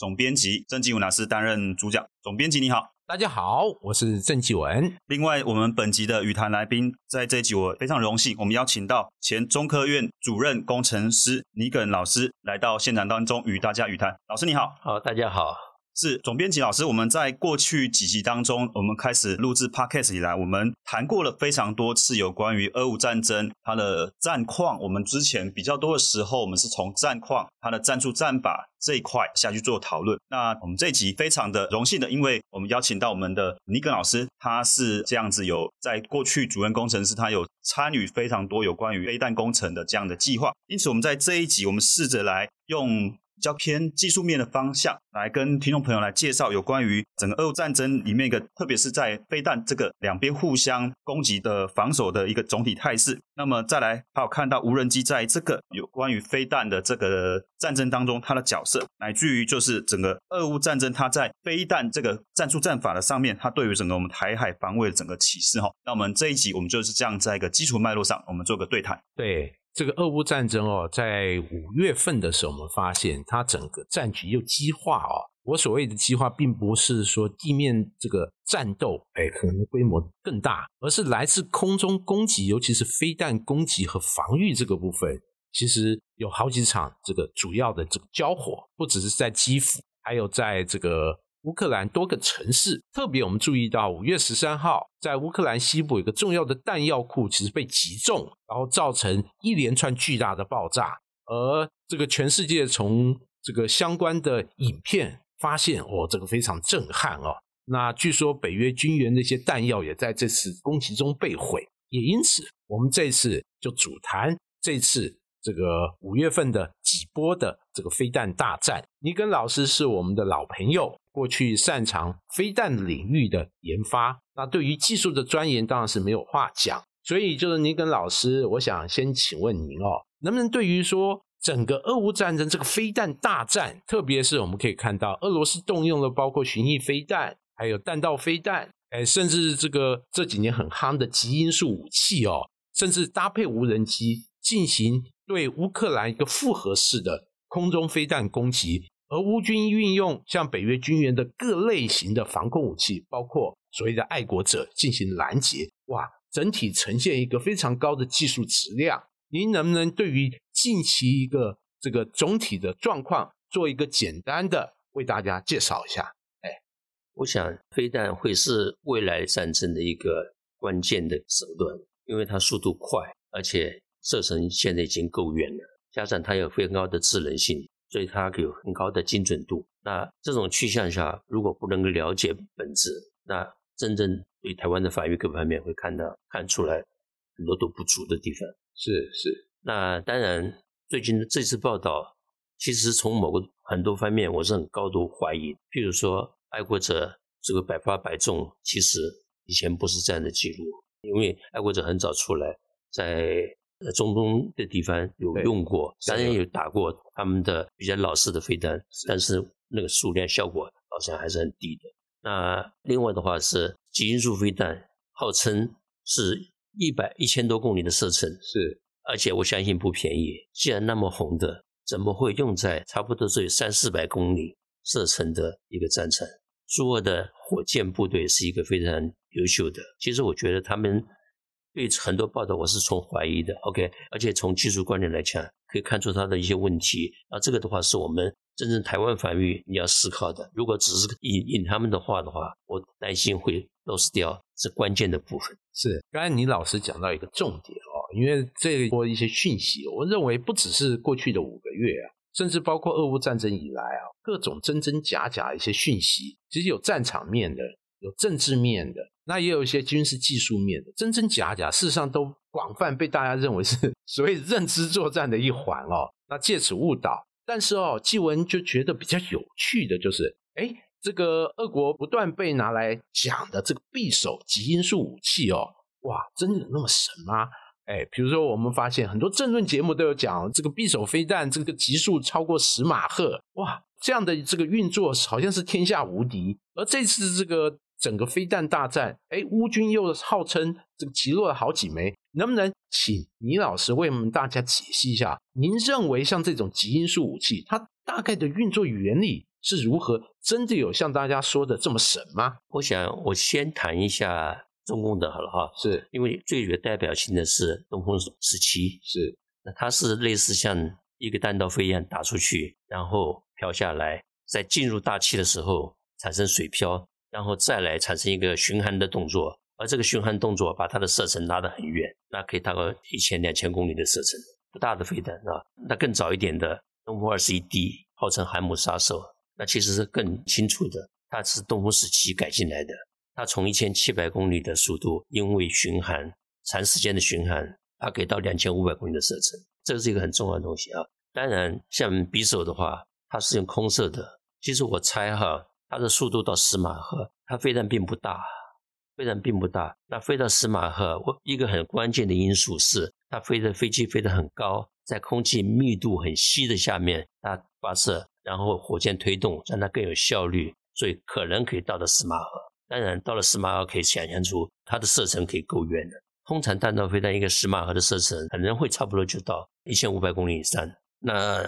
总编辑郑继文老师担任主讲。总编辑你好，大家好，我是郑继文。另外，我们本集的语坛来宾，在这一集我非常荣幸，我们邀请到前中科院主任工程师尼耿老师来到现场当中与大家语谈。老师你好，好，大家好。是总编辑老师，我们在过去几集当中，我们开始录制 podcast 以来，我们谈过了非常多次有关于俄乌战争它的战况。我们之前比较多的时候，我们是从战况、它的战术战法这一块下去做讨论。那我们这一集非常的荣幸的，因为我们邀请到我们的尼根老师，他是这样子有在过去主任工程师，他有参与非常多有关于飞弹工程的这样的计划。因此，我们在这一集，我们试着来用。较偏技术面的方向来跟听众朋友来介绍有关于整个俄乌战争里面一个，特别是在飞弹这个两边互相攻击的防守的一个总体态势。那么再来还有看到无人机在这个有关于飞弹的这个战争当中它的角色，乃至于就是整个俄乌战争它在飞弹这个战术战法的上面，它对于整个我们台海防卫的整个启示哈。那我们这一集我们就是这样在一个基础脉络上，我们做个对谈。对。这个俄乌战争哦，在五月份的时候，我们发现它整个战局又激化哦。我所谓的激化，并不是说地面这个战斗，哎，可能规模更大，而是来自空中攻击，尤其是飞弹攻击和防御这个部分，其实有好几场这个主要的这个交火，不只是在基辅，还有在这个。乌克兰多个城市，特别我们注意到，五月十三号，在乌克兰西部有个重要的弹药库，其实被击中，然后造成一连串巨大的爆炸。而这个全世界从这个相关的影片发现，哦，这个非常震撼哦。那据说北约军援那些弹药也在这次攻击中被毁，也因此，我们这次就主谈这次。这个五月份的几波的这个飞弹大战，尼根老师是我们的老朋友，过去擅长飞弹领域的研发，那对于技术的钻研当然是没有话讲。所以就是尼根老师，我想先请问您哦，能不能对于说整个俄乌战争这个飞弹大战，特别是我们可以看到俄罗斯动用了包括巡弋飞弹，还有弹道飞弹，哎，甚至这个这几年很夯的极音速武器哦，甚至搭配无人机进行。对乌克兰一个复合式的空中飞弹攻击，而乌军运用像北约军援的各类型的防空武器，包括所谓的爱国者进行拦截，哇，整体呈现一个非常高的技术质量。您能不能对于近期一个这个总体的状况做一个简单的为大家介绍一下？哎，我想飞弹会是未来战争的一个关键的手段，因为它速度快，而且。射程现在已经够远了，加上它有非常高的智能性，所以它有很高的精准度。那这种趋向下，如果不能够了解本质，那真正对台湾的法律各方面会看到看出来很多都不足的地方。是是。那当然，最近的这次报道，其实从某个很多方面，我是很高度怀疑。譬如说，爱国者这个百发百中，其实以前不是这样的记录，因为爱国者很早出来在。呃，中东的地方有用过，当然有打过他们的比较老式的飞弹，但是那个数量效果好像还是很低的。那另外的话是极音速飞弹，号称是一百一千多公里的射程，是，而且我相信不便宜。既然那么红的，怎么会用在差不多只有三四百公里射程的一个战场？苏俄的火箭部队是一个非常优秀的，其实我觉得他们。对很多报道，我是从怀疑的。OK，而且从技术观点来讲，可以看出它的一些问题。啊，这个的话是我们真正台湾防御你要思考的。如果只是引引他们的话的话，我担心会 lose 掉这关键的部分。是，刚才你老师讲到一个重点哦，因为这一波一些讯息，我认为不只是过去的五个月啊，甚至包括俄乌战争以来啊，各种真真假假一些讯息，其实有战场面的，有政治面的。那也有一些军事技术面的真真假假，事实上都广泛被大家认为是 所谓认知作战的一环哦。那借此误导，但是哦，纪文就觉得比较有趣的就是，哎，这个俄国不断被拿来讲的这个匕首极音速武器哦，哇，真的有那么神吗？哎，比如说我们发现很多政论节目都有讲这个匕首飞弹，这个极速超过十马赫，哇，这样的这个运作好像是天下无敌。而这次这个整个飞弹大战，哎，乌军又号称这个击落了好几枚，能不能请倪老师为我们大家解析一下？您认为像这种极音速武器，它大概的运作原理？是如何真的有像大家说的这么神吗？我想我先谈一下中共的好了哈，是因为最有代表性的是东风十七，是那它是类似像一个弹道飞一样打出去，然后飘下来，在进入大气的时候产生水漂，然后再来产生一个巡航的动作，而这个巡航动作把它的射程拉得很远，那可以达到一千两千公里的射程，不大的飞弹啊。那更早一点的东风二十一 D，号称海姆杀手。那其实是更清楚的，它是东风十七改进来的。它从一千七百公里的速度，因为巡航长时间的巡航，它可以到两千五百公里的射程，这是一个很重要的东西啊。当然，像匕首的话，它是用空射的。其实我猜哈，它的速度到十马赫，它飞弹并不大，飞弹并不大。那飞到十马赫，我一个很关键的因素是，它飞的飞机飞得很高，在空气密度很稀的下面，它发射。然后火箭推动，让它更有效率，所以可能可以到了十马赫。当然，到了十马赫，可以想象出它的射程可以够远的。通常弹道飞弹一个十马赫的射程，可能会差不多就到一千五百公里以上。那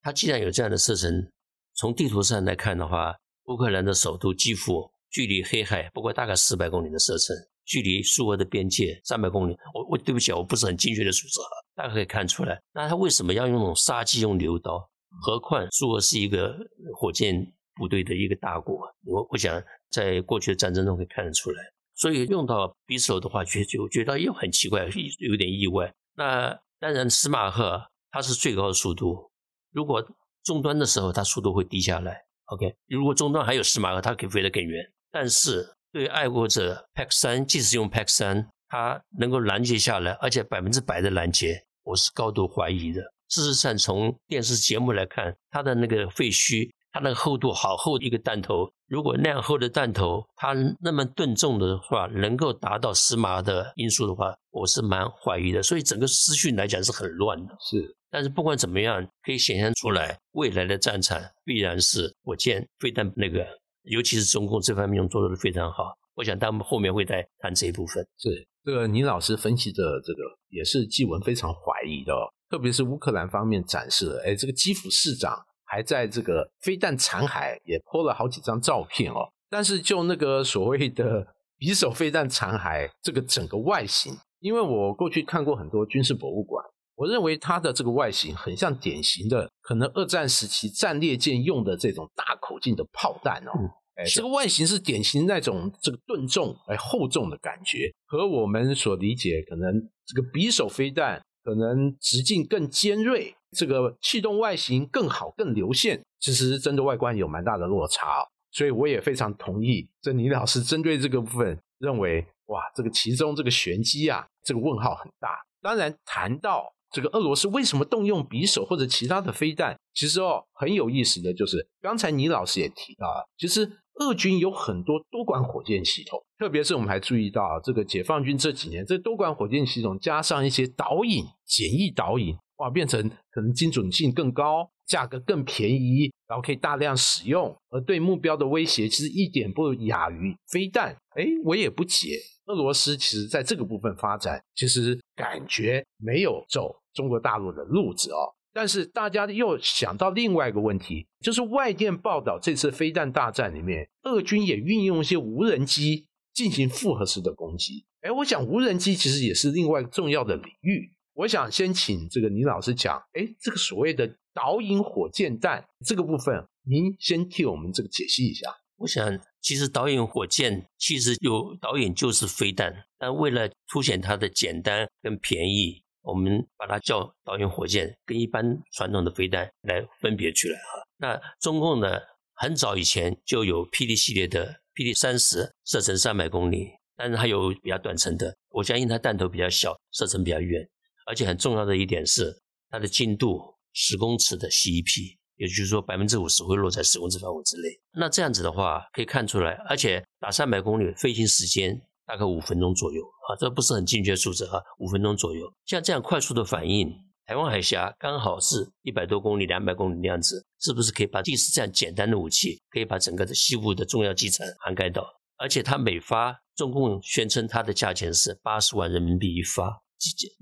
它既然有这样的射程，从地图上来看的话，乌克兰的首都基辅距离黑海不过大概四百公里的射程，距离苏俄的边界三百公里。我我对不起，我不是很精确的数字，大家可以看出来。那他为什么要用那种杀鸡用牛刀？何况苏俄是一个火箭部队的一个大国，我我想在过去的战争中可以看得出来，所以用到匕首的话，觉就觉得又很奇怪，有点意外。那当然，斯马赫它是最高的速度，如果终端的时候，它速度会低下来。OK，如果终端还有斯马赫，它可以飞得更远。但是对爱国者 PAC 三，即使用 PAC 三，它能够拦截下来，而且百分之百的拦截，我是高度怀疑的。事实上，从电视节目来看，它的那个废墟，它那个厚度好厚一个弹头。如果那样厚的弹头，它那么钝重的话，能够达到十码的音速的话，我是蛮怀疑的。所以整个资讯来讲是很乱的。是，但是不管怎么样，可以显现出来，未来的战场必然是火箭飞弹那个，尤其是中共这方面用做的非常好。我想他们后面会再谈这一部分。是，这个倪老师分析的这个也是纪文非常怀疑的。特别是乌克兰方面展示了，哎，这个基辅市长还在这个飞弹残骸也拍了好几张照片哦。但是就那个所谓的 匕首飞弹残骸，这个整个外形，因为我过去看过很多军事博物馆，我认为它的这个外形很像典型的可能二战时期战列舰用的这种大口径的炮弹哦。哎，这个外形是典型那种这个钝重哎厚重的感觉，和我们所理解可能这个匕首飞弹。可能直径更尖锐，这个气动外形更好、更流线，其实真的外观有蛮大的落差，所以我也非常同意这倪老师针对这个部分认为，哇，这个其中这个玄机啊，这个问号很大。当然，谈到这个俄罗斯为什么动用匕首或者其他的飞弹，其实哦很有意思的就是，刚才倪老师也提到了，其实。俄军有很多多管火箭系统，特别是我们还注意到，这个解放军这几年这多管火箭系统加上一些导引、简易导引，哇，变成可能精准性更高、价格更便宜，然后可以大量使用，而对目标的威胁其实一点不亚于飞弹。哎，我也不解，俄罗斯其实在这个部分发展，其实感觉没有走中国大陆的路子哦。但是大家又想到另外一个问题，就是外电报道这次飞弹大战里面，俄军也运用一些无人机进行复合式的攻击。哎，我想无人机其实也是另外一个重要的领域。我想先请这个倪老师讲，哎，这个所谓的导引火箭弹这个部分，您先替我们这个解析一下。我想，其实导引火箭其实有导引就是飞弹，但为了凸显它的简单跟便宜。我们把它叫导引火箭，跟一般传统的飞弹来分别出来哈。那中共呢，很早以前就有霹雳系列的霹雳三十，射程三百公里，但是它有比较短程的。我相信它弹头比较小，射程比较远，而且很重要的一点是它的精度十公尺的 CEP，也就是说百分之五十会落在十公尺范围之内。那这样子的话，可以看出来，而且打三百公里飞行时间大概五分钟左右啊，这不是很精确数字哈，五分钟左右。像这样快速的反应，台湾海峡刚好是一百多公里、两百公里那样子，是不是可以把即使这样简单的武器，可以把整个的西部的重要机场涵盖到？而且它每发，中共宣称它的价钱是八十万人民币一发，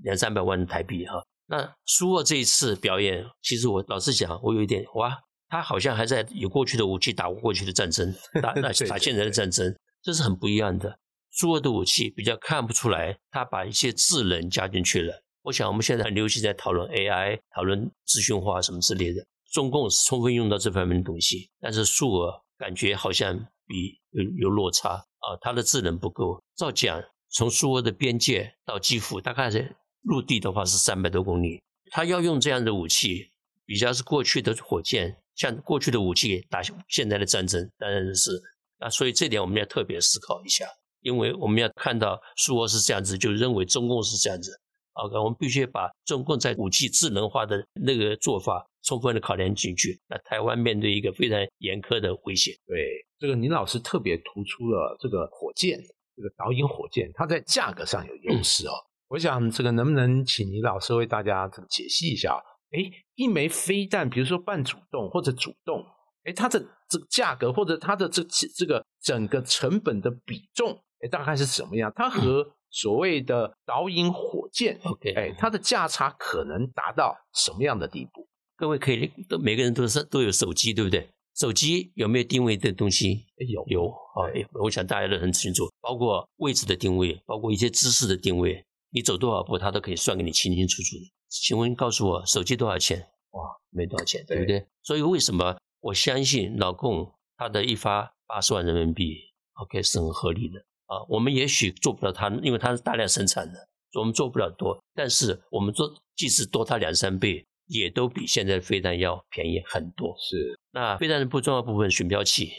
两三百万台币哈。那苏俄这一次表演，其实我老实讲，我有一点哇，他好像还在有过去的武器打过过去的战争，打 打打现在的战争，这是很不一样的。苏俄的武器比较看不出来，他把一些智能加进去了。我想我们现在很流行在讨论 AI，讨论资讯化什么之类的，中共是充分用到这方面的东西，但是数额感觉好像比有有落差啊，它的智能不够。照讲，从苏俄的边界到基辅，大概是。陆地的话是三百多公里，他要用这样的武器，比较是过去的火箭，像过去的武器打现在的战争，当然是啊，所以这点我们要特别思考一下，因为我们要看到苏俄是这样子，就认为中共是这样子，OK，我们必须把中共在武器智能化的那个做法充分的考量进去。那台湾面对一个非常严苛的威胁，对这个倪老师特别突出了这个火箭，这个导引火箭，它在价格上有优势哦。我想这个能不能请倪老师为大家这个解析一下？哎，一枚飞弹，比如说半主动或者主动，哎，它的这个价格或者它的这这个整个成本的比重，哎，大概是什么样？它和所谓的导引火箭，OK，哎，它的价差可能达到什么样的地步？各位可以都每个人都是都有手机，对不对？手机有没有定位的东西？有有啊，我想大家都很清楚，包括位置的定位，包括一些姿势的定位。你走多少步，它都可以算给你清清楚楚的。请问告诉我，手机多少钱？哇，没多少钱，对不对？所以为什么我相信老共他的一发八十万人民币，OK 是很合理的啊。我们也许做不了它，因为它是大量生产的，我们做不了多。但是我们做，即使多它两三倍，也都比现在的飞弹要便宜很多。是。那飞弹的不重要部分，巡标器。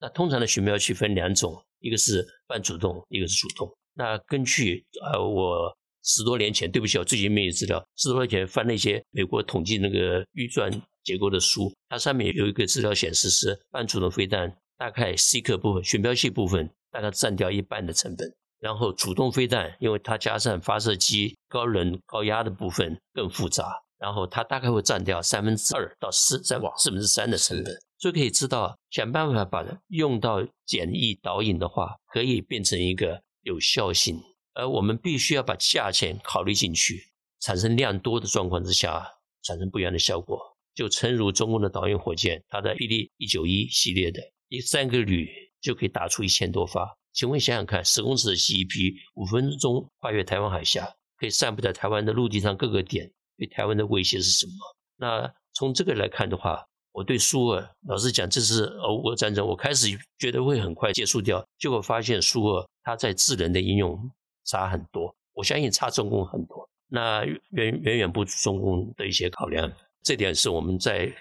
那通常的巡标器分两种，一个是半主动，一个是主动。那根据呃我。十多年前，对不起，我最近没有资料。十多年前翻了一些美国统计那个预算结构的书，它上面有一个资料显示是半主动飞弹大概 C 克部分、选标器部分大概占掉一半的成本，然后主动飞弹因为它加上发射机高能高压的部分更复杂，然后它大概会占掉三分之二到四三四分之三的成本，所以可以知道想办法把用到简易导引的话，可以变成一个有效性。而我们必须要把价钱考虑进去，产生量多的状况之下，产生不一样的效果。就诚如中共的导引火箭，它的霹雳一九一系列的，一三个旅就可以打出一千多发。请问想想看，十公尺的 CEP，五分钟跨越台湾海峡，可以散布在台湾的陆地上各个点，对台湾的威胁是什么？那从这个来看的话，我对苏俄，老实讲，这次俄乌战争，我开始觉得会很快结束掉，结果发现苏俄它在智能的应用。差很多，我相信差中共很多，那远远远不足中共的一些考量，这点是我们在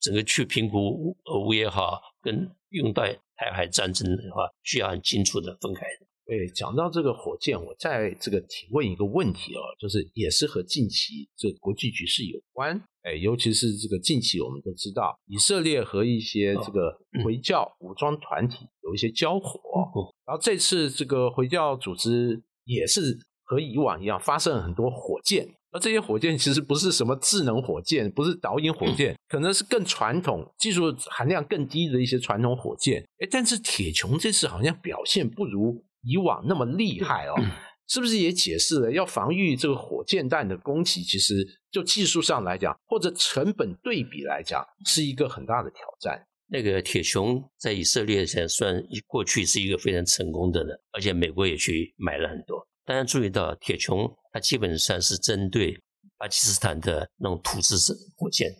整个去评估俄乌也好，跟用在台海战争的话，需要很清楚的分开的。对，讲到这个火箭，我在这个提问一个问题哦，就是也是和近期这国际局势有关，哎，尤其是这个近期我们都知道，以色列和一些这个回教武装团体有一些交火，然后这次这个回教组织。也是和以往一样，发射很多火箭，而这些火箭其实不是什么智能火箭，不是导引火箭，可能是更传统、技术含量更低的一些传统火箭。哎，但是铁穹这次好像表现不如以往那么厉害哦，是不是也解释了要防御这个火箭弹的攻击，其实就技术上来讲，或者成本对比来讲，是一个很大的挑战。那个铁穹在以色列才算过去是一个非常成功的了，而且美国也去买了很多。大家注意到，铁穹它基本上是针对巴基斯坦的那种土制火箭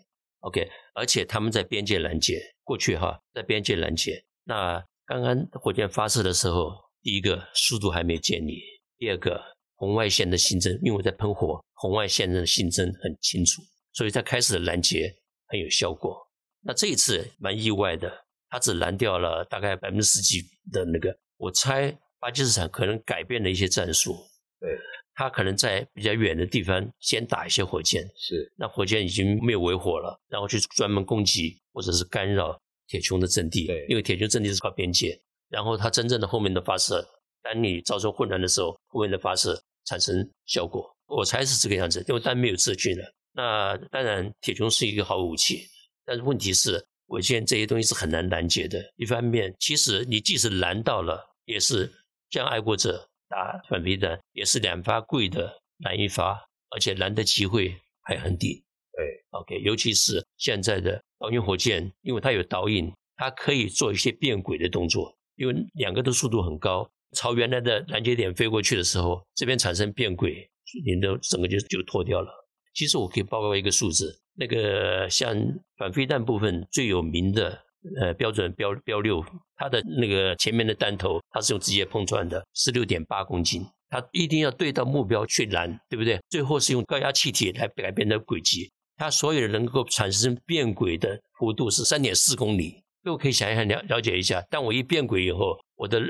，OK，而且他们在边界拦截，过去哈在边界拦截。那刚刚火箭发射的时候，第一个速度还没有建立，第二个红外线的新增，因为在喷火，红外线的新增很清楚，所以它开始拦截很有效果。那这一次蛮意外的，它只拦掉了大概百分之十几的那个。我猜巴基斯坦可能改变了一些战术。对，他可能在比较远的地方先打一些火箭，是那火箭已经没有尾火了，然后去专门攻击或者是干扰铁穹的阵地，对因为铁穹阵地是靠边界，然后它真正的后面的发射，当你造成混乱的时候，后面的发射产生效果，我猜是这个样子，因为当然没有资讯了。那当然，铁穹是一个好武器，但是问题是，火箭这些东西是很难拦截的。一方面，其实你即使拦到了，也是将爱国者打反飞弹，也是两发贵的难一发，而且难的机会还很低。对，OK，尤其是现在的导引火箭，因为它有导引，它可以做一些变轨的动作，因为两个的速度很高，朝原来的拦截点飞过去的时候，这边产生变轨，你的整个就就脱掉了。其实我可以报告一个数字，那个像反飞弹部分最有名的，呃，标准标标六，它的那个前面的弹头，它是用直接碰撞的，十六点八公斤，它一定要对到目标去拦，对不对？最后是用高压气体来改变的轨迹，它所有能够产生变轨的幅度是三点四公里。各位可以想一想了了解一下，当我一变轨以后，我的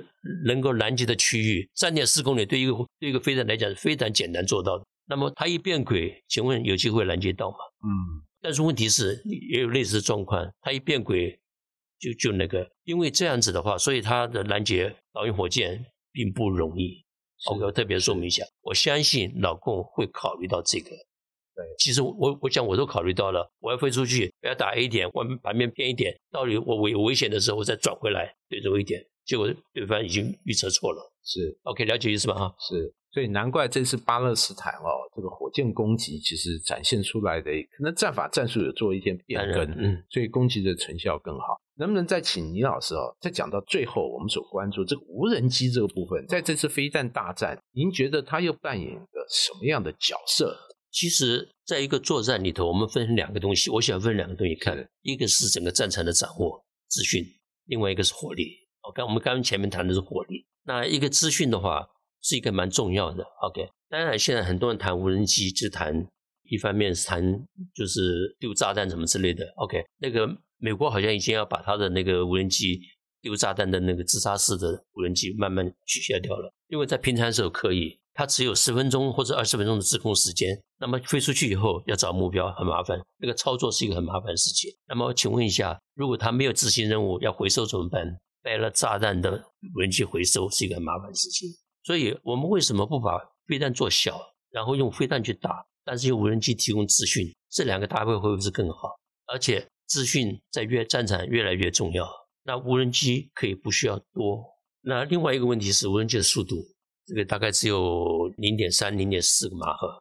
能够拦截的区域三点四公里，对一个对一个飞弹来讲是非常简单做到的。那么它一变轨，请问有机会拦截到吗？嗯，但是问题是，也有类似的状况，它一变轨就就那个，因为这样子的话，所以他的拦截导引火箭并不容易。OK，我特别说明一下，我相信老共会考虑到这个。对，其实我我想我都考虑到了，我要飞出去，我要打 A 点，往旁边偏一点，到底我危危险的时候，我再转回来对着一点，结果对方已经预测错了。是 OK，了解意思吧？哈，是，所以难怪这次巴勒斯坦哦，这个火箭攻击其实展现出来的可能战法战术有做一些变更，嗯，所以攻击的成效更好。能不能再请倪老师哦，再讲到最后我们所关注这个无人机这个部分，在这次飞弹大战，您觉得它又扮演个什么样的角色？其实，在一个作战里头，我们分成两个东西，我想分两个东西看，一个是整个战场的掌握资讯，另外一个是火力。OK，我们刚刚前面谈的是火力，那一个资讯的话是一个蛮重要的。OK，当然现在很多人谈无人机，就谈一方面是谈就是丢炸弹什么之类的。OK，那个美国好像已经要把它的那个无人机丢炸弹的那个自杀式的无人机慢慢取消掉了，因为在平常时候可以。它只有十分钟或者二十分钟的自控时间，那么飞出去以后要找目标很麻烦，那个操作是一个很麻烦的事情。那么请问一下，如果它没有执行任务要回收怎么办？带了炸弹的无人机回收是一个很麻烦的事情。所以我们为什么不把飞弹做小，然后用飞弹去打，但是用无人机提供资讯，这两个搭配会不会是更好？而且资讯在越战场越来越重要，那无人机可以不需要多。那另外一个问题是无人机的速度。这个大概只有零点三、零点四个马赫，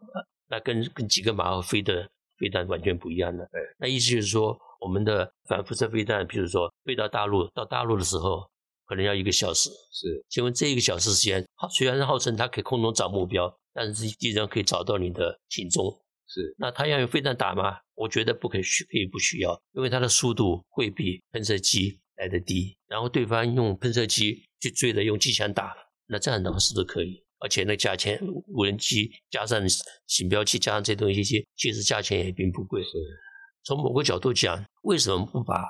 那跟跟几个马赫飞的飞弹完全不一样的。那意思就是说，我们的反辐射飞弹，比如说飞到大陆，到大陆的时候可能要一个小时。是，请问这一个小时时间，虽然是号称它可以空中找目标，但是敌人可以找到你的行踪。是，那他要用飞弹打吗？我觉得不可以，可以不需要，因为它的速度会比喷射机来的低。然后对方用喷射机去追的，用机枪打。那这样的话是不是可以？而且那价钱，无人机加上行标器，加上这东西，其实价钱也并不贵。从某个角度讲，为什么不把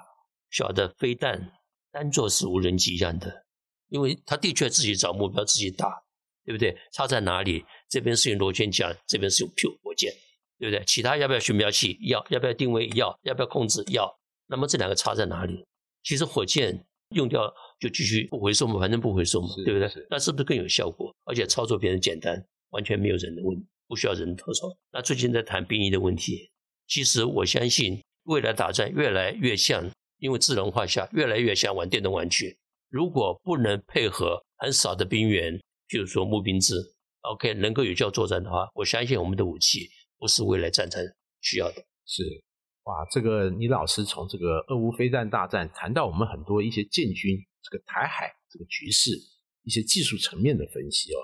小的飞弹当做是无人机一样的？因为它的确自己找目标，自己打，对不对？差在哪里？这边是用螺旋桨，这边是用 Q 火箭，对不对？其他要不要巡标器？要，要不要定位？要，要不要控制？要。那么这两个差在哪里？其实火箭用掉。就继续不回收嘛，反正不回收嘛，对不对？那是不是更有效果？而且操作变得简单，完全没有人的问，不需要人操作。那最近在谈兵役的问题，其实我相信未来打仗越来越像，因为智能化下越来越像玩电动玩具。如果不能配合很少的兵员，譬如说募兵制，OK，能够有效作战的话，我相信我们的武器不是未来战争需要的。是。哇，这个倪老师从这个俄乌飞弹大战谈到我们很多一些建军这个台海这个局势一些技术层面的分析哦，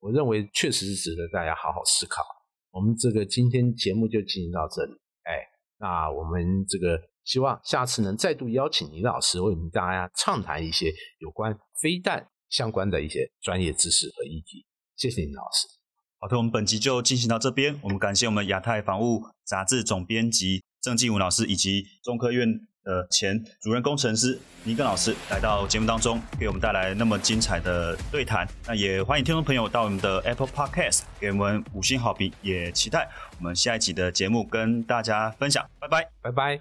我认为确实是值得大家好好思考。我们这个今天节目就进行到这里，哎，那我们这个希望下次能再度邀请倪老师为我们大家畅谈一些有关飞弹相关的一些专业知识和议题。谢谢林老师。好的，我们本集就进行到这边，我们感谢我们亚太防务杂志总编辑。郑继武老师以及中科院的前主任工程师尼根老师来到节目当中，给我们带来那么精彩的对谈。那也欢迎听众朋友到我们的 Apple Podcast 给我们五星好评，也期待我们下一集的节目跟大家分享。拜拜，拜拜。